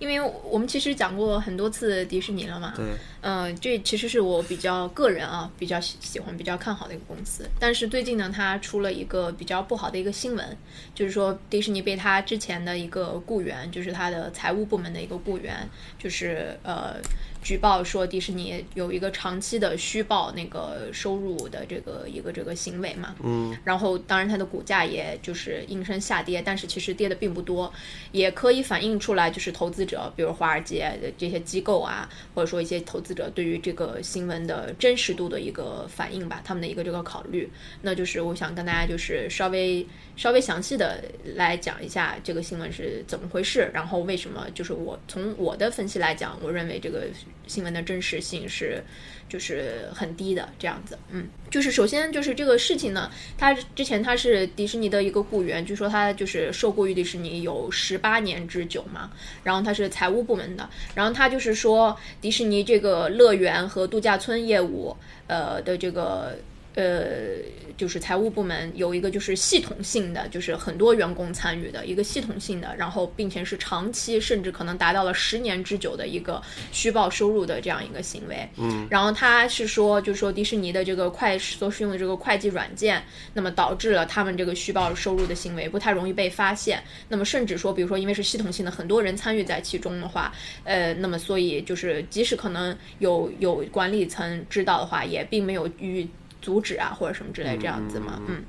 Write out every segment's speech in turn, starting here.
因为我们其实讲过很多次迪士尼了嘛，对，嗯、这其实是我比较个人啊比较喜喜欢、比较看好的一个公司。但是最近呢，它出了一个比较不好的一个新闻，就是说迪士尼被他之前的一个雇员，就是他的财务部门的一个雇员，就是呃举报说迪士尼有一个长期的虚报那个收入的这个一个这个行为嘛，嗯，然后当然它的股价也就是应声下跌，但是其实跌的并不多，也可以反映出来就是投资者，比如华尔街的这些机构啊，或者说一些投资者对于这个新闻的真实度的一个反应吧，他们的一个这个考虑。那就是我想跟大家就是稍微稍微详细的来讲一下这个新闻是怎么回事，然后为什么就是我从我的分析来讲，我认为这个新闻的真实性是就是很低的这样子，嗯，就是首先就是这个事情呢，他之前他是迪士尼的一个雇员，据说他就是受雇于迪士尼有十八年之久嘛，然后他是是财务部门的，然后他就是说迪士尼这个乐园和度假村业务，呃的这个。呃，就是财务部门有一个就是系统性的，就是很多员工参与的一个系统性的，然后并且是长期，甚至可能达到了十年之久的一个虚报收入的这样一个行为。嗯，然后他是说，就是说迪士尼的这个会所使用的这个会计软件，那么导致了他们这个虚报收入的行为不太容易被发现。那么甚至说，比如说因为是系统性的，很多人参与在其中的话，呃，那么所以就是即使可能有有管理层知道的话，也并没有予以阻止啊或者什么之类这样子嘛，嗯。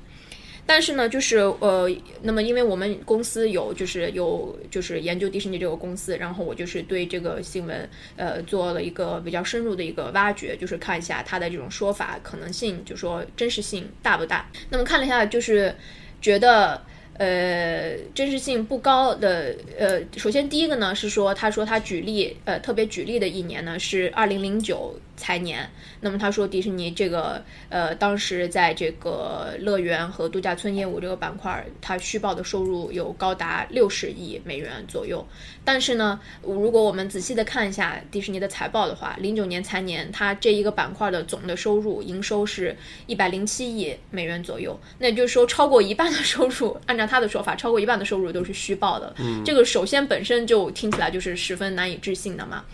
但是呢，就是呃，那么因为我们公司有就是有就是研究迪士尼这个公司，然后我就是对这个新闻呃做了一个比较深入的一个挖掘，就是看一下它的这种说法可能性，就说真实性大不大。那么看了一下，就是觉得。呃，真实性不高的，呃，首先第一个呢是说，他说他举例，呃，特别举例的一年呢是二零零九财年。那么他说迪士尼这个，呃，当时在这个乐园和度假村业务这个板块，它虚报的收入有高达六十亿美元左右。但是呢，如果我们仔细的看一下迪士尼的财报的话，零九年财年它这一个板块的总的收入营收是一百零七亿美元左右，那也就是说超过一半的收入，按照他的说法，超过一半的收入都是虚报的。嗯，这个首先本身就听起来就是十分难以置信的嘛。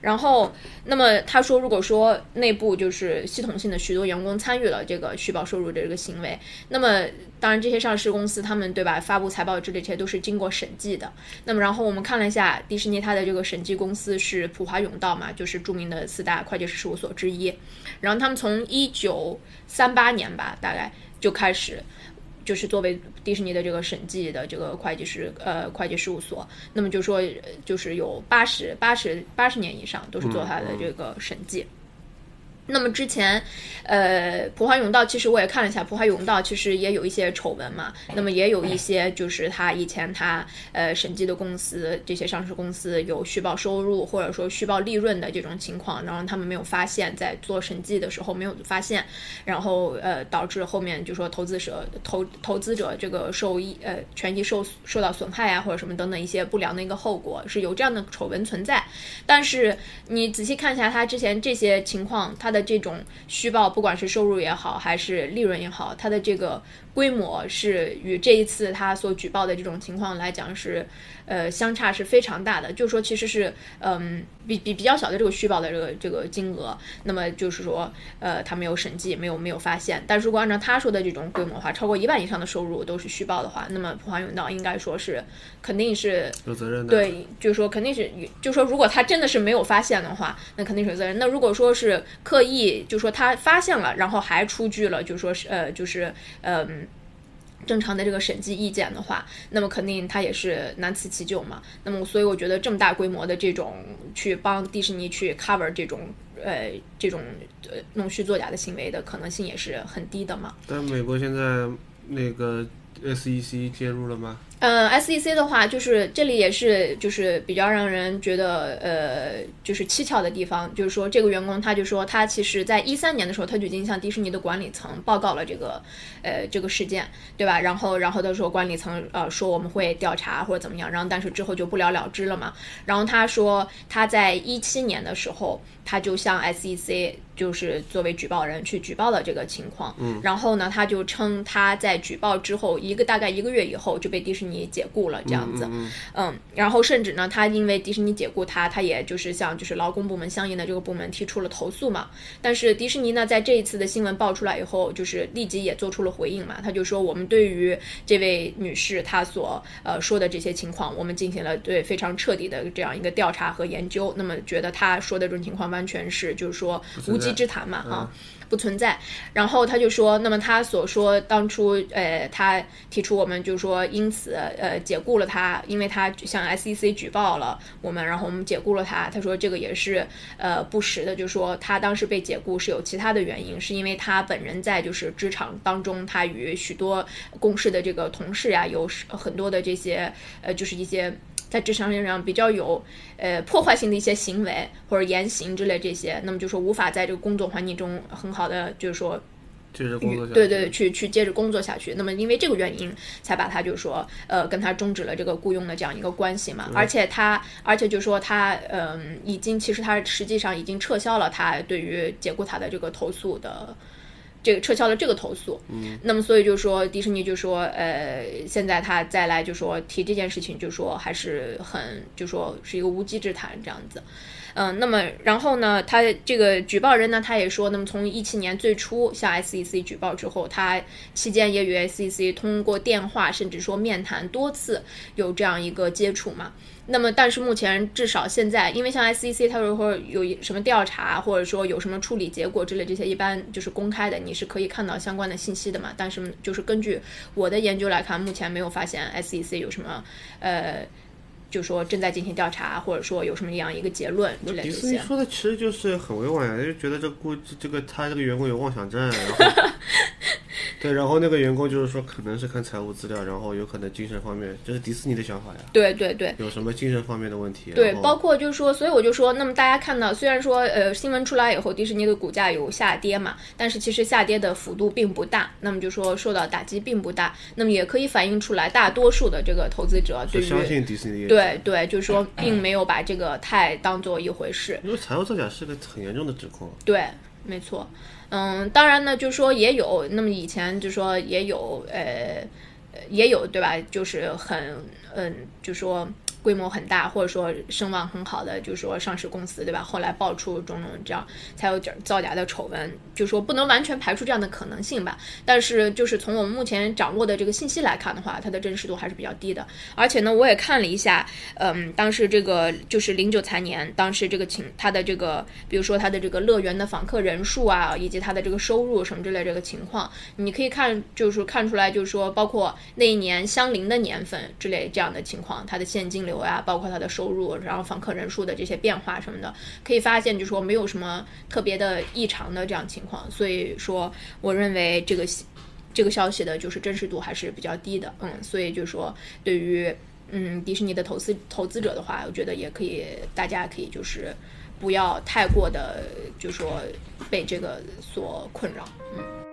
然后，那么他说，如果说内部就是系统性的许多员工参与了这个虚报收入的这个行为，那么当然这些上市公司他们对吧发布财报之类这些都是经过审计的。那么然后我们看了一下迪士尼它的这个审计公司是普华永道嘛，就是著名的四大会计师事务所之一。然后他们从一九三八年吧，大概就开始。就是作为迪士尼的这个审计的这个会计师呃会计事务所，那么就说就是有八十八十八十年以上都是做它的这个审计。那么之前，呃，普华永道其实我也看了一下，普华永道其实也有一些丑闻嘛。那么也有一些就是他以前他呃审计的公司，这些上市公司有虚报收入或者说虚报利润的这种情况，然后他们没有发现，在做审计的时候没有发现，然后呃导致后面就说投资者投投资者这个受益呃权益受受到损害啊或者什么等等一些不良的一个后果，是有这样的丑闻存在。但是你仔细看一下他之前这些情况，他的这种虚报，不管是收入也好，还是利润也好，它的这个规模是与这一次他所举报的这种情况来讲是，呃，相差是非常大的。就是说，其实是嗯，比比比较小的这个虚报的这个这个金额，那么就是说，呃，他没有审计，没有没有发现。但如果按照他说的这种规模的话，超过一万以上的收入都是虚报的话，那么普华永道应该说是肯定是有责任的。对，就是说肯定是，就是说如果他真的是没有发现的话，那肯定是有责任。那如果说是刻意，意就说他发现了，然后还出具了，就说是呃，就是嗯。正常的这个审计意见的话，那么肯定他也是难辞其咎嘛。那么所以我觉得这么大规模的这种去帮迪士尼去 cover 这种呃这种呃弄虚作假的行为的可能性也是很低的嘛。但美国现在那个 SEC 介入了吗？嗯，SEC 的话，就是这里也是就是比较让人觉得呃就是蹊跷的地方，就是说这个员工他就说他其实在一三年的时候他就已经向迪士尼的管理层报告了这个呃这个事件，对吧？然后然后他说管理层呃说我们会调查或者怎么样，然后但是之后就不了了之了嘛。然后他说他在一七年的时候他就向 SEC 就是作为举报人去举报了这个情况，嗯，然后呢他就称他在举报之后一个大概一个月以后就被迪士尼。解雇了这样子，嗯，然后甚至呢，他因为迪士尼解雇他，他也就是向就是劳工部门相应的这个部门提出了投诉嘛。但是迪士尼呢，在这一次的新闻爆出来以后，就是立即也做出了回应嘛。他就说，我们对于这位女士她所呃说的这些情况，我们进行了对非常彻底的这样一个调查和研究。那么觉得她说的这种情况完全是就是说无稽之谈嘛，啊。不存在，然后他就说，那么他所说当初，呃，他提出我们就说因此，呃，解雇了他，因为他向 SEC 举报了我们，然后我们解雇了他。他说这个也是，呃，不实的，就说他当时被解雇是有其他的原因，是因为他本人在就是职场当中，他与许多公司的这个同事呀，有很多的这些，呃，就是一些。在职场上比较有呃破坏性的一些行为或者言行之类这些，那么就说无法在这个工作环境中很好的就是说对对，去去接着工作下去。那么因为这个原因，才把他就是说呃跟他终止了这个雇佣的这样一个关系嘛。而且他而且就说他嗯已经其实他实际上已经撤销了他对于解雇他的这个投诉的。这个撤销了这个投诉，嗯，那么所以就说迪士尼就说，呃，现在他再来就说提这件事情，就说还是很就说是一个无稽之谈这样子，嗯，那么然后呢，他这个举报人呢，他也说，那么从一七年最初向 SEC 举报之后，他期间也与 SEC 通过电话甚至说面谈多次有这样一个接触嘛。那么，但是目前至少现在，因为像 SEC，它如果有什么调查，或者说有什么处理结果之类这些，一般就是公开的，你是可以看到相关的信息的嘛。但是就是根据我的研究来看，目前没有发现 SEC 有什么呃。就说正在进行调查，或者说有什么样一个结论之类的。迪士尼说的其实就是很委婉呀，就觉得这估这个他这个员工有妄想症，然后对，然后那个员工就是说可能是看财务资料，然后有可能精神方面，这是迪士尼的想法呀。对对对。有什么精神方面的问题？对，包括就是说，所以我就说，那么大家看到，虽然说呃新闻出来以后，迪士尼的股价有下跌嘛，但是其实下跌的幅度并不大，那么就说受到打击并不大，那么也可以反映出来，大多数的这个投资者对于相信迪士尼对。对对，就是说，并没有把这个太当做一回事。因为财务造假是个很严重的指控。对，没错。嗯，当然呢，就说也有，那么以前就说也有，呃，也有，对吧？就是很，嗯，就说。规模很大，或者说声望很好的，就是说上市公司，对吧？后来爆出种种这样才有点造假的丑闻，就说不能完全排除这样的可能性吧。但是就是从我们目前掌握的这个信息来看的话，它的真实度还是比较低的。而且呢，我也看了一下，嗯，当时这个就是零九财年，当时这个情，它的这个，比如说它的这个乐园的访客人数啊，以及它的这个收入什么之类这个情况，你可以看，就是看出来，就是说包括那一年相邻的年份之类这样的情况，它的现金流。啊，包括它的收入，然后访客人数的这些变化什么的，可以发现，就说没有什么特别的异常的这样情况。所以说，我认为这个这个消息的就是真实度还是比较低的。嗯，所以就说，对于嗯迪士尼的投资投资者的话，我觉得也可以，大家可以就是不要太过的，就说被这个所困扰。嗯